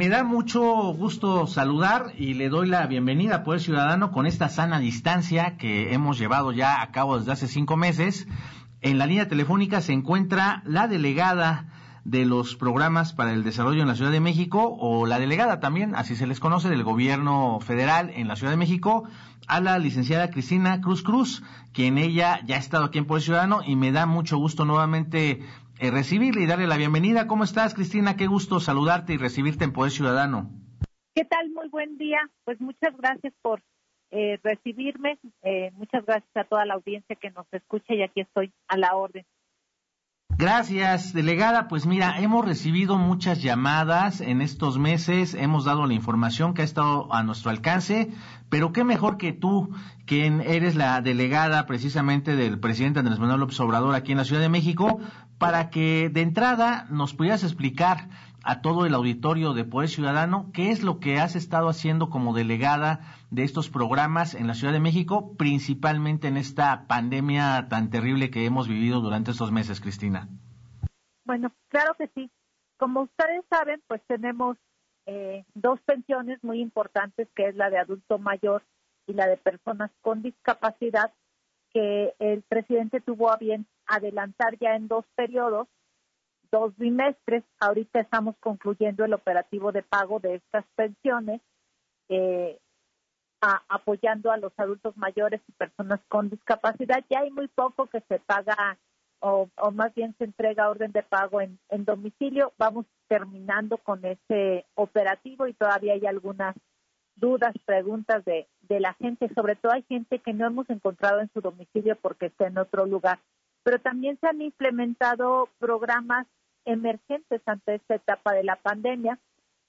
Me da mucho gusto saludar y le doy la bienvenida a Poder Ciudadano con esta sana distancia que hemos llevado ya a cabo desde hace cinco meses. En la línea telefónica se encuentra la delegada de los programas para el desarrollo en la Ciudad de México o la delegada también, así se les conoce, del gobierno federal en la Ciudad de México, a la licenciada Cristina Cruz Cruz, quien ella ya ha estado aquí en Poder Ciudadano y me da mucho gusto nuevamente eh, recibirle y darle la bienvenida. ¿Cómo estás, Cristina? Qué gusto saludarte y recibirte en Poder Ciudadano. ¿Qué tal? Muy buen día. Pues muchas gracias por eh, recibirme. Eh, muchas gracias a toda la audiencia que nos escucha y aquí estoy a la orden. Gracias, delegada. Pues mira, hemos recibido muchas llamadas en estos meses, hemos dado la información que ha estado a nuestro alcance, pero qué mejor que tú, quien eres la delegada precisamente del presidente Andrés Manuel López Obrador aquí en la Ciudad de México, para que de entrada nos pudieras explicar a todo el auditorio de Poder Ciudadano qué es lo que has estado haciendo como delegada de estos programas en la Ciudad de México, principalmente en esta pandemia tan terrible que hemos vivido durante estos meses, Cristina. Bueno, claro que sí. Como ustedes saben, pues tenemos eh, dos pensiones muy importantes, que es la de adulto mayor y la de personas con discapacidad, que el presidente tuvo a bien adelantar ya en dos periodos dos bimestres. Ahorita estamos concluyendo el operativo de pago de estas pensiones, eh, apoyando a los adultos mayores y personas con discapacidad. Ya hay muy poco que se paga o, más bien se entrega orden de pago en, en domicilio. Vamos terminando con ese operativo y todavía hay algunas dudas, preguntas de, de la gente. Sobre todo hay gente que no hemos encontrado en su domicilio porque está en otro lugar. Pero también se han implementado programas emergentes ante esta etapa de la pandemia,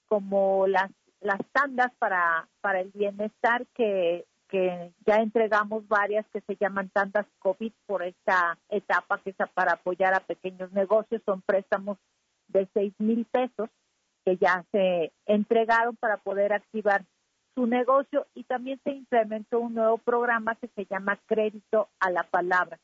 como las, las tandas para, para el bienestar que, que ya entregamos varias que se llaman tandas COVID por esta etapa que es para apoyar a pequeños negocios, son préstamos de seis mil pesos que ya se entregaron para poder activar su negocio y también se implementó un nuevo programa que se llama Crédito a la Palabra.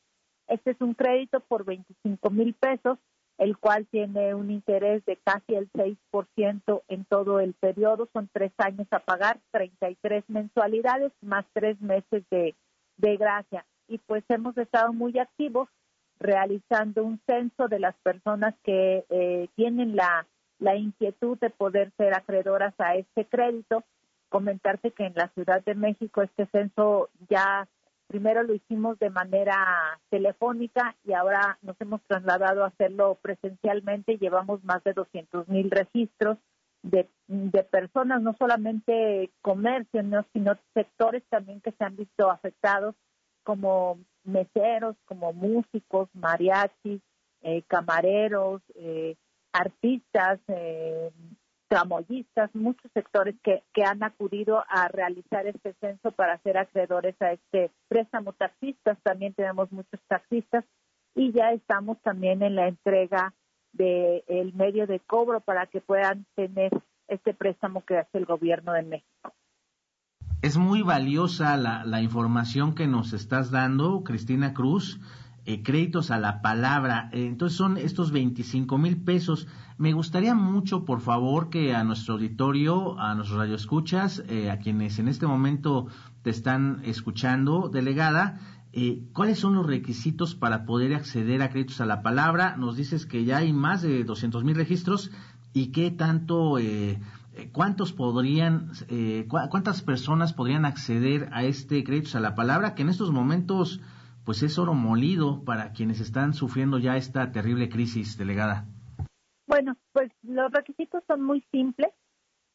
Este es un crédito por 25 mil pesos el cual tiene un interés de casi el 6% en todo el periodo. Son tres años a pagar, 33 mensualidades más tres meses de, gracia. Y pues hemos estado muy activos realizando un censo de las personas que eh, tienen la, la inquietud de poder ser acreedoras a este crédito. Comentarte que en la Ciudad de México este censo ya Primero lo hicimos de manera telefónica y ahora nos hemos trasladado a hacerlo presencialmente. Llevamos más de 200 mil registros de, personas, no solamente comercio, sino sectores también que se han visto afectados, como meseros, como músicos, mariachis, eh, camareros, eh, artistas, eh, tramoyistas, muchos sectores que, han acudido a realizar este censo para ser acreedores a este préstamo. Taxistas, también tenemos muchos taxistas y ya estamos también en la entrega del el medio de cobro para que puedan tener este préstamo que hace el gobierno de México. Es muy valiosa la, la información que nos estás dando, Cristina Cruz eh, créditos a la palabra. Eh, entonces son estos 25 mil pesos. Me gustaría mucho, por favor, que a nuestro auditorio, a nuestros radioescuchas, eh, a quienes en este momento te están escuchando, delegada, eh, ¿cuáles son los requisitos para poder acceder a créditos a la palabra? Nos dices que ya hay más de 200 mil registros y qué tanto, cuántos podrían, cuántas personas podrían acceder a este créditos a la palabra que en estos momentos pues es oro molido para quienes están sufriendo ya esta terrible crisis, delegada. Bueno, pues los requisitos son muy simples.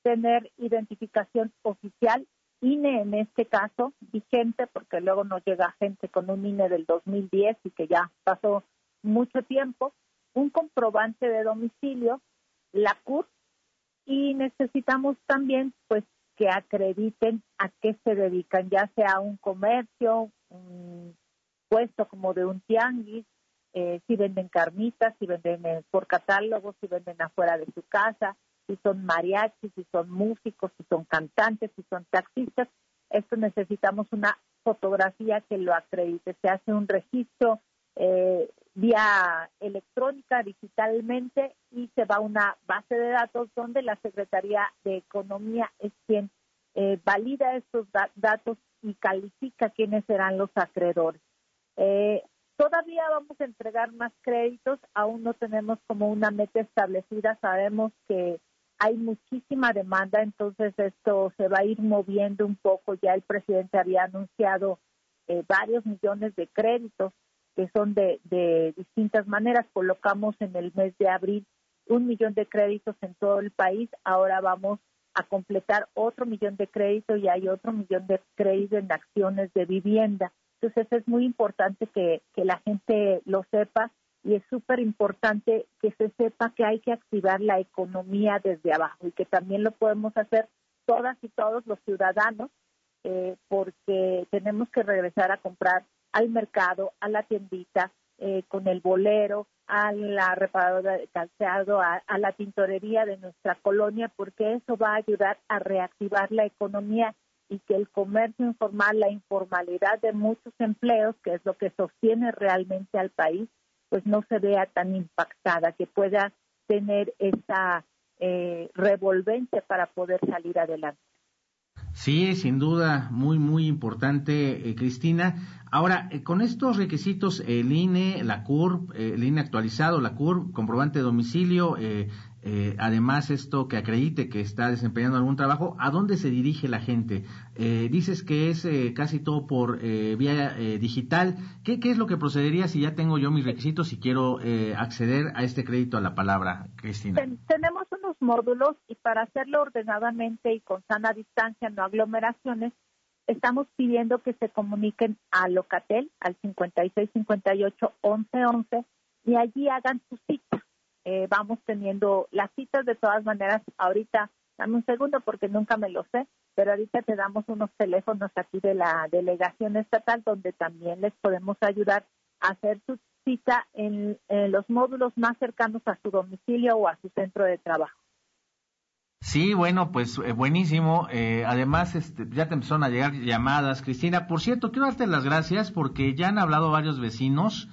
Tener identificación oficial, INE en este caso, vigente, porque luego nos llega gente con un INE del 2010 y que ya pasó mucho tiempo, un comprobante de domicilio, la CUR, y necesitamos también pues que acrediten a qué se dedican, ya sea un comercio, un puesto como de un tianguis, eh, si venden carnitas, si venden eh, por catálogo, si venden afuera de su casa, si son mariachis, si son músicos, si son cantantes, si son taxistas. Esto necesitamos una fotografía que lo acredite. Se hace un registro eh, vía electrónica, digitalmente, y se va a una base de datos donde la Secretaría de Economía es quien valida estos datos y califica quiénes serán los acreedores. Eh, todavía vamos a entregar más créditos, aún no tenemos como una meta establecida, sabemos que hay muchísima demanda, entonces esto se va a ir moviendo un poco. Ya el presidente había anunciado eh, varios millones de créditos que son de, de distintas maneras. Colocamos en el mes de abril un millón de créditos en todo el país, ahora vamos a completar otro millón de créditos y hay otro millón de créditos en acciones de vivienda. Entonces es muy importante que, la gente lo sepa y es súper importante que se sepa que hay que activar la economía desde abajo y que también lo podemos hacer todas y todos los ciudadanos eh, porque tenemos que regresar a comprar al mercado, a la tiendita, eh, con el bolero, a la reparadora de calzado, a, a, la tintorería de nuestra colonia, porque eso va a ayudar a reactivar la economía y que el comercio informal, la informalidad de muchos empleos, que es lo que sostiene realmente al país, pues no se vea tan impactada, que pueda tener esa eh, revolvente para poder salir adelante. Sí, sin duda, muy, muy importante, eh, Cristina. Ahora, eh, con estos requisitos, el INE, la CUR, eh, el INE actualizado, la CUR, comprobante de domicilio, eh, además esto que acredite que está desempeñando algún trabajo, ¿a dónde se dirige la gente? Eh, dices que es eh, casi todo por vía digital. ¿Qué, ¿Qué, es lo que procedería si ya tengo yo mis requisitos y quiero acceder a este crédito a la palabra, Cristina? tenemos unos módulos y para hacerlo ordenadamente y con sana distancia, no aglomeraciones, estamos pidiendo que se comuniquen a Locatel al 5658 1111 y allí hagan su cita eh, vamos teniendo las citas de todas maneras. Ahorita, dame un segundo porque nunca me lo sé, pero ahorita te damos unos teléfonos aquí de la delegación estatal donde también les podemos ayudar a hacer su cita en, los módulos más cercanos a su domicilio o a su centro de trabajo. Sí, bueno, pues eh, buenísimo. Eh, además, este, ya te empezaron a llegar llamadas, Cristina. Por cierto, quiero darte las gracias porque ya han hablado varios vecinos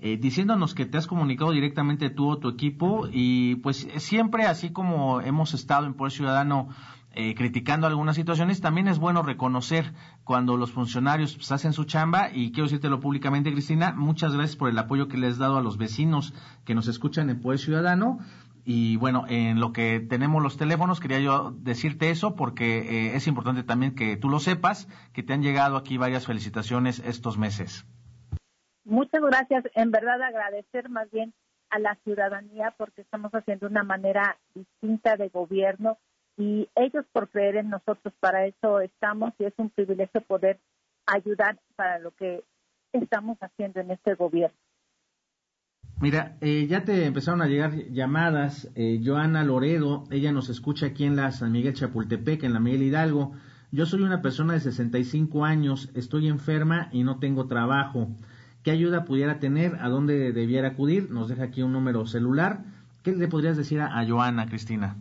eh, diciéndonos que te has comunicado directamente tú o tu equipo y pues siempre así como hemos estado en Poder Ciudadano eh, criticando algunas situaciones, también es bueno reconocer cuando los funcionarios pues, hacen su chamba y quiero decírtelo públicamente, Cristina, muchas gracias por el apoyo que le has dado a los vecinos que nos escuchan en Poder Ciudadano. Y bueno, en lo que tenemos los teléfonos, quería yo decirte eso porque eh, es importante también que tú lo sepas, que te han llegado aquí varias felicitaciones estos meses. Muchas gracias. En verdad agradecer más bien a la ciudadanía porque estamos haciendo una manera distinta de gobierno y ellos por creer en nosotros, para eso estamos y es un privilegio poder ayudar para lo que estamos haciendo en este gobierno. Mira, eh, ya te empezaron a llegar llamadas. Eh, Joana Loredo, ella nos escucha aquí en la San Miguel Chapultepec, en la Miguel Hidalgo. Yo soy una persona de 65 años, estoy enferma y no tengo trabajo qué ayuda pudiera tener, a dónde debiera acudir. Nos deja aquí un número celular. ¿Qué le podrías decir a, Joana, Cristina?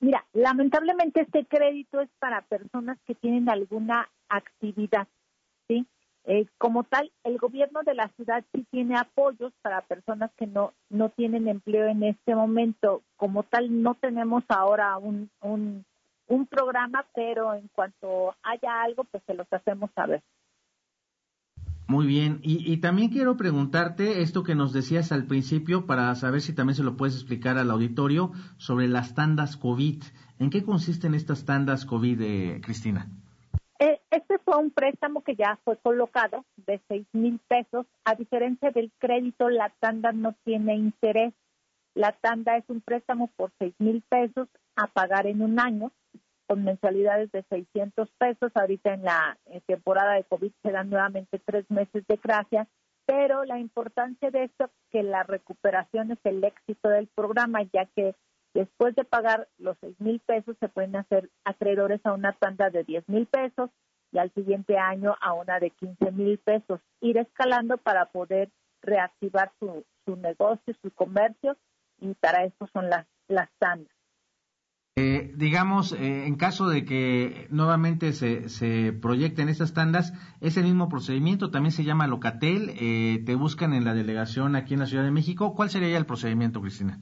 Mira, lamentablemente este crédito es para personas que tienen alguna actividad, ¿sí? Eh, como tal, el gobierno de la ciudad sí tiene apoyos para personas que no, no tienen empleo en este momento. Como tal, no tenemos ahora un, un, un programa, pero en cuanto haya algo, pues se los hacemos saber. Muy bien, y, y, también quiero preguntarte esto que nos decías al principio para saber si también se lo puedes explicar al auditorio sobre las tandas COVID. ¿En qué consisten estas tandas COVID, eh, Cristina? Eh, este fue un préstamo que ya fue colocado de seis mil pesos. A diferencia del crédito, la tanda no tiene interés. La tanda es un préstamo por seis mil pesos a pagar en un año con mensualidades de 600 pesos. Ahorita en la temporada de COVID se dan nuevamente tres meses de gracia, pero la importancia de esto es que la recuperación es el éxito del programa, ya que Después de pagar los seis mil pesos, se pueden hacer acreedores a una tanda de diez mil pesos y al siguiente año a una de quince mil pesos. Ir escalando para poder reactivar su, su negocio, su comercio y para eso son las, las tandas. Eh, digamos, eh, en caso de que nuevamente se, se proyecten estas tandas, es el mismo procedimiento, también se llama Locatel, eh, te buscan en la delegación aquí en la Ciudad de México. ¿Cuál sería el procedimiento, Cristina?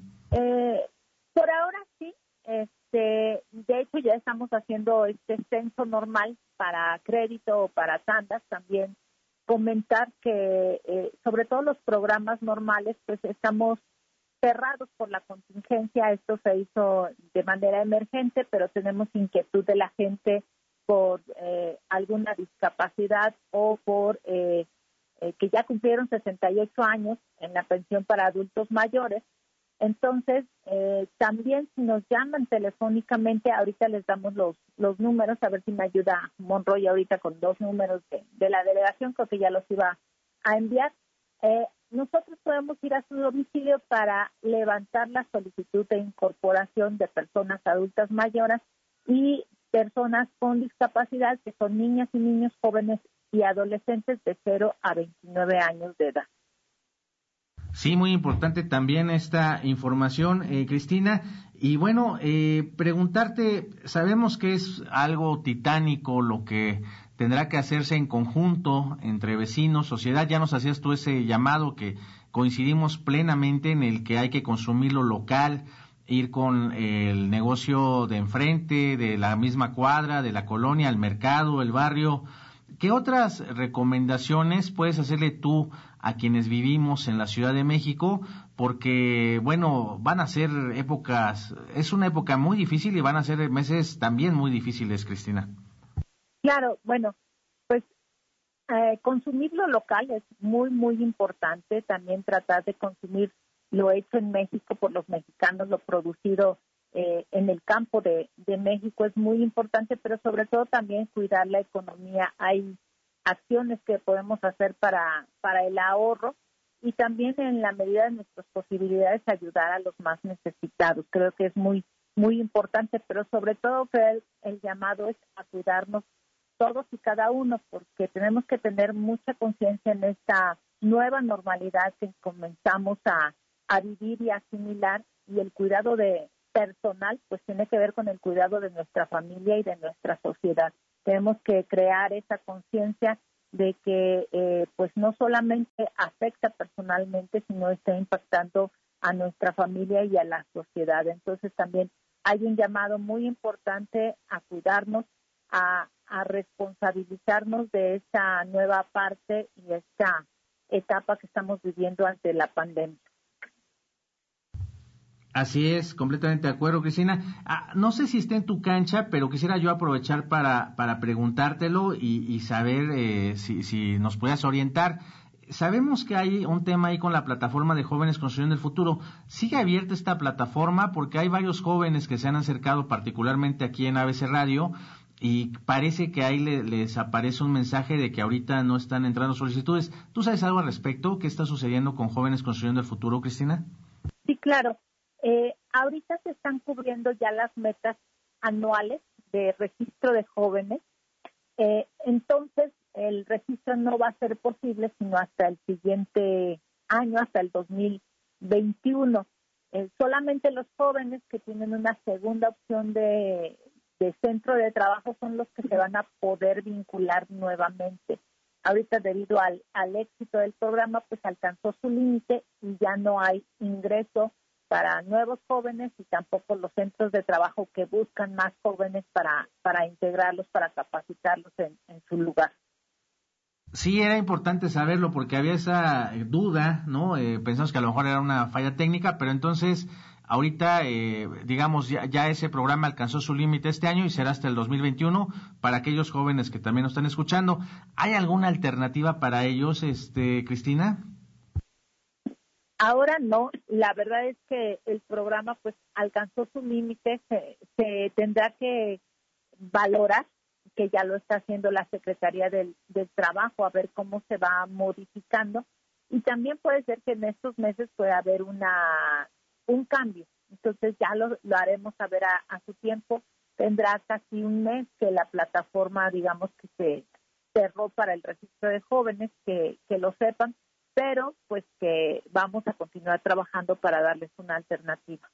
Este, de hecho, ya estamos haciendo este censo normal para crédito o para tandas. También comentar que, eh, sobre todo los programas normales, pues estamos cerrados por la contingencia. Esto se hizo de manera emergente, pero tenemos inquietud de la gente por eh, alguna discapacidad o por eh, que ya cumplieron 68 años en la pensión para adultos mayores entonces, eh, también si nos llaman telefónicamente, ahorita les damos los, los números, a ver si me ayuda Monroy ahorita con dos números de, la delegación, creo que ya los iba a enviar. Eh, nosotros podemos ir a su domicilio para levantar la solicitud de incorporación de personas adultas mayores y personas con discapacidad, que son niñas y niños jóvenes y adolescentes de 0 a 29 años de edad. Sí, muy importante también esta información, eh, Cristina. Y bueno, eh, preguntarte, sabemos que es algo titánico lo que tendrá que hacerse en conjunto entre vecinos, sociedad. Ya nos hacías tú ese llamado que coincidimos plenamente en el que hay que consumir lo local, ir con el negocio de enfrente, de la misma cuadra, de la colonia, el mercado, el barrio. ¿Qué otras recomendaciones puedes hacerle tú a quienes vivimos en la Ciudad de México, porque, bueno, van a ser épocas, es una época muy difícil y van a ser meses también muy difíciles, Cristina. Claro, bueno, pues eh, consumir lo local es muy, muy importante, también tratar de consumir lo hecho en México por los mexicanos, lo producido eh, en el campo de, de México es muy importante, pero sobre todo también cuidar la economía. Hay acciones que podemos hacer para, para el ahorro y también en la medida de nuestras posibilidades ayudar a los más necesitados. Creo que es muy muy importante, pero sobre todo que el, llamado es a cuidarnos todos y cada uno, porque tenemos que tener mucha conciencia en esta nueva normalidad que comenzamos a, a vivir y asimilar y el cuidado de personal pues tiene que ver con el cuidado de nuestra familia y de nuestra sociedad. Tenemos que crear esa conciencia de que eh, pues no solamente afecta personalmente, sino está impactando a nuestra familia y a la sociedad. Entonces también hay un llamado muy importante a cuidarnos, a, a responsabilizarnos de esta nueva parte y esta etapa que estamos viviendo ante la pandemia. Así es, completamente de acuerdo, Cristina. Ah, no sé si está en tu cancha, pero quisiera yo aprovechar para, para preguntártelo y, saber eh, si, nos puedas orientar. Sabemos que hay un tema ahí con la plataforma de jóvenes construyendo el futuro. ¿Sigue abierta esta plataforma? Porque hay varios jóvenes que se han acercado, particularmente aquí en ABC Radio, y parece que ahí les aparece un mensaje de que ahorita no están entrando solicitudes. ¿Tú sabes algo al respecto? ¿Qué está sucediendo con jóvenes construyendo el futuro, Cristina? Sí, claro. Eh, ahorita se están cubriendo ya las metas anuales de registro de jóvenes. Eh, entonces, el registro no va a ser posible sino hasta el siguiente año, hasta el 2021. Eh, solamente los jóvenes que tienen una segunda opción de, centro de trabajo son los que se van a poder vincular nuevamente. ahorita debido al, al éxito del programa, pues alcanzó su límite y ya no hay ingreso para nuevos jóvenes y tampoco los centros de trabajo que buscan más jóvenes para, para integrarlos, para capacitarlos en, su lugar. Sí, era importante saberlo porque había esa duda, ¿no? Eh, pensamos que a lo mejor era una falla técnica, pero entonces ahorita, eh, digamos, ya, ya, ese programa alcanzó su límite este año y será hasta el 2021 para aquellos jóvenes que también nos están escuchando. ¿Hay alguna alternativa para ellos, este, Cristina? Ahora no, la verdad es que el programa pues alcanzó su límite, se, tendrá que valorar, que ya lo está haciendo la Secretaría del, Trabajo, a ver cómo se va modificando. Y también puede ser que en estos meses pueda haber una un cambio. Entonces ya lo, haremos saber a, a, su tiempo. Tendrá casi un mes que la plataforma, digamos, que se cerró para el registro de jóvenes, que, que lo sepan pero pues que vamos a continuar trabajando para darles una alternativa.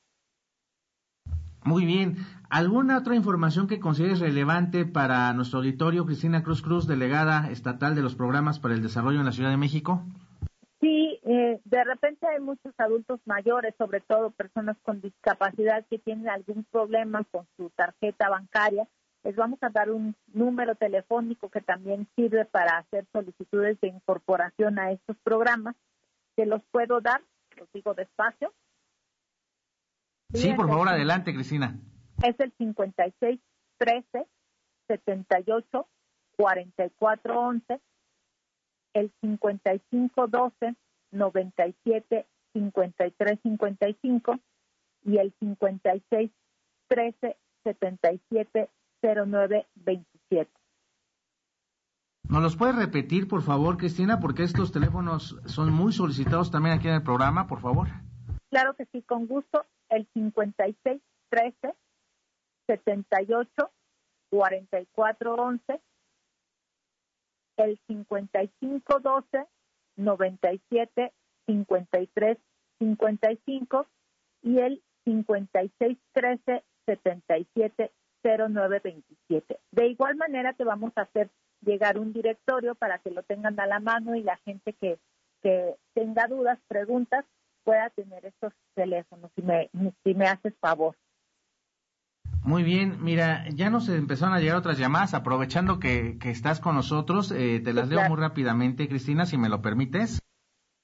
Muy bien. ¿Alguna otra información que consideres relevante para nuestro auditorio, Cristina Cruz Cruz, delegada estatal de los programas para el desarrollo en la Ciudad de México? Sí, eh, de repente hay muchos adultos mayores, sobre todo personas con discapacidad que tienen algún problema con su tarjeta bancaria les vamos a dar un número telefónico que también sirve para hacer solicitudes de incorporación a estos programas. Se los puedo dar, los digo despacio. Sí, por favor, adelante, Cristina. Es el 56 13 78 44 11, el 55 12 97 53 55 y el 56 13 77 0927. ¿Nos los puede repetir, por favor, Cristina? Porque estos teléfonos son muy solicitados también aquí en el programa, por favor. Claro que sí, con gusto. El 56 13 78 44 11, el 55 12 97 53 55 y el 56 13 77 0927. De igual manera te vamos a hacer llegar un directorio para que lo tengan a la mano y la gente que, que tenga dudas, preguntas, pueda tener estos teléfonos, si me, si me haces favor. Muy bien, mira, ya nos empezaron a llegar otras llamadas, aprovechando que, que estás con nosotros, eh, te las leo muy rápidamente, Cristina, si me lo permites.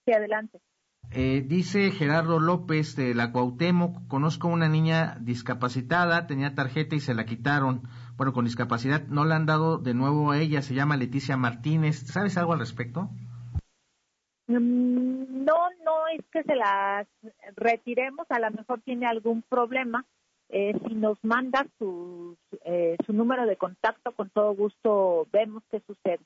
Sí, adelante. Eh, dice Gerardo López de la Cuauhtémoc, conozco una niña discapacitada, tenía tarjeta y se la quitaron. Bueno, con discapacidad no la han dado de nuevo a ella, se llama Leticia Martínez. ¿Sabes algo al respecto? Mm, no, no es que se la retiremos, a lo mejor tiene algún problema. Eh, si nos manda su, eh, su número de contacto, con todo gusto vemos qué sucede.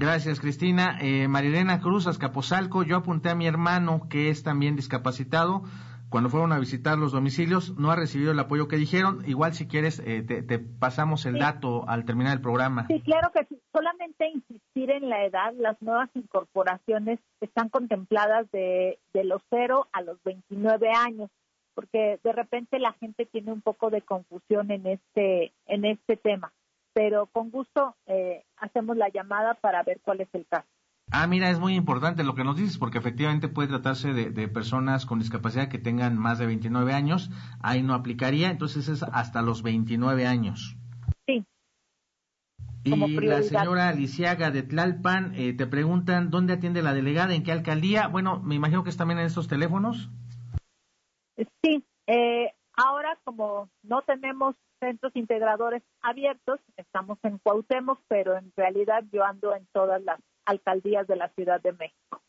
Gracias, Cristina. Eh, Marilena Cruz, Azcapotzalco, yo apunté a mi hermano, que es también discapacitado. Cuando fueron a visitar los domicilios, no ha recibido el apoyo que dijeron. Igual, si quieres, eh, te, pasamos el dato al terminar el programa. Sí, claro que sí. Solamente insistir en la edad. Las nuevas incorporaciones están contempladas de, de los 0 a los 29 años, porque de repente la gente tiene un poco de confusión en este, en este tema pero con gusto eh, hacemos la llamada para ver cuál es el caso. Ah, mira, es muy importante lo que nos dices, porque efectivamente puede tratarse de, personas con discapacidad que tengan más de 29 años. Ahí no aplicaría, entonces es hasta los 29 años. Sí. Y la señora Lisiaga de Tlalpan, eh, te preguntan, ¿dónde atiende la delegada? ¿En qué alcaldía? Bueno, me imagino que es también en estos teléfonos. Sí, eh, ahora como no tenemos centros integradores abiertos. Estamos en Cuauhtémoc, pero en realidad yo ando en todas las alcaldías de la Ciudad de México.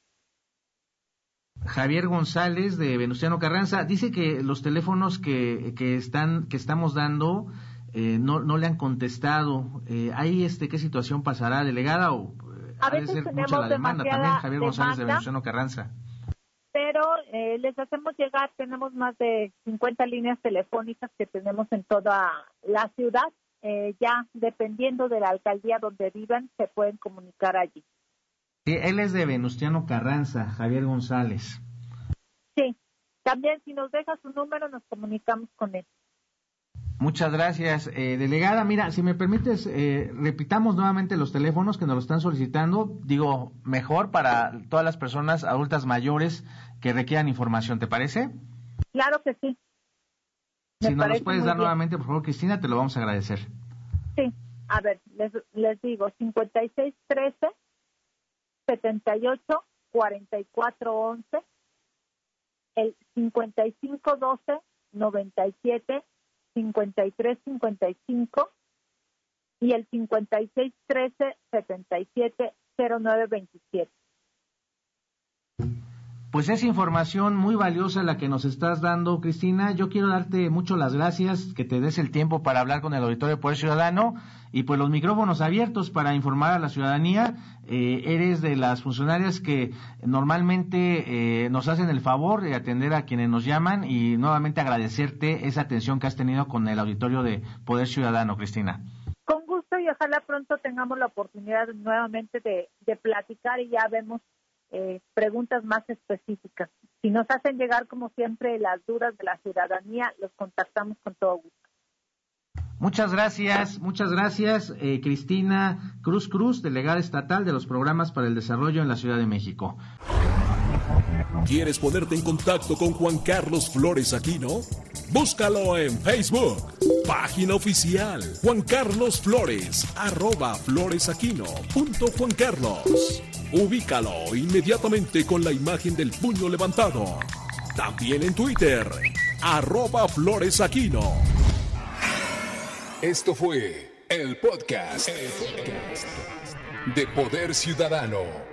Javier González de Venustiano Carranza dice que los teléfonos que, que están que estamos dando eh, no, no le han contestado. Eh, ¿Hay este qué situación pasará, delegada o eh, a veces mucha la demanda también? Javier González de Venustiano Carranza pero eh, les hacemos llegar, tenemos más de 50 líneas telefónicas que tenemos en toda la ciudad, eh, ya dependiendo de la alcaldía donde vivan, se pueden comunicar allí. Sí, él es de Venustiano Carranza, Javier González. Sí, también si nos deja su número nos comunicamos con él. Muchas gracias, eh, delegada. Mira, si me permites, eh, repitamos nuevamente los teléfonos que nos lo están solicitando. Digo, mejor para todas las personas adultas mayores que requieran información, ¿te parece? Claro que sí. si nos los puedes dar nuevamente, por favor, Cristina, te lo vamos a agradecer. Sí, a ver, les, les digo, 5613 78 44 11 el 5512 97 5355 y el 5613 77 0927. Pues es información muy valiosa la que nos estás dando, Cristina. Yo quiero darte mucho las gracias, que te des el tiempo para hablar con el Auditorio de Poder Ciudadano y pues los micrófonos abiertos para informar a la ciudadanía. Eh, eres de las funcionarias que normalmente eh, nos hacen el favor de atender a quienes nos llaman y nuevamente agradecerte esa atención que has tenido con el Auditorio de Poder Ciudadano, Cristina. Con gusto y ojalá pronto tengamos la oportunidad nuevamente de, de platicar y ya vemos eh, preguntas más específicas. Si nos hacen llegar, como siempre, las dudas de la ciudadanía, los contactamos con todo gusto. Muchas gracias, muchas gracias, eh, Cristina Cruz Cruz, delegada estatal de los programas para el desarrollo en la Ciudad de México. ¿Quieres ponerte en contacto con Juan Carlos Flores Aquino? Búscalo en Facebook, página oficial Juan Carlos Flores, arroba floresaquino punto Juan Carlos. Ubícalo inmediatamente con la imagen del puño levantado. También en Twitter, arroba Flores Aquino. Esto fue el podcast, el podcast de Poder Ciudadano.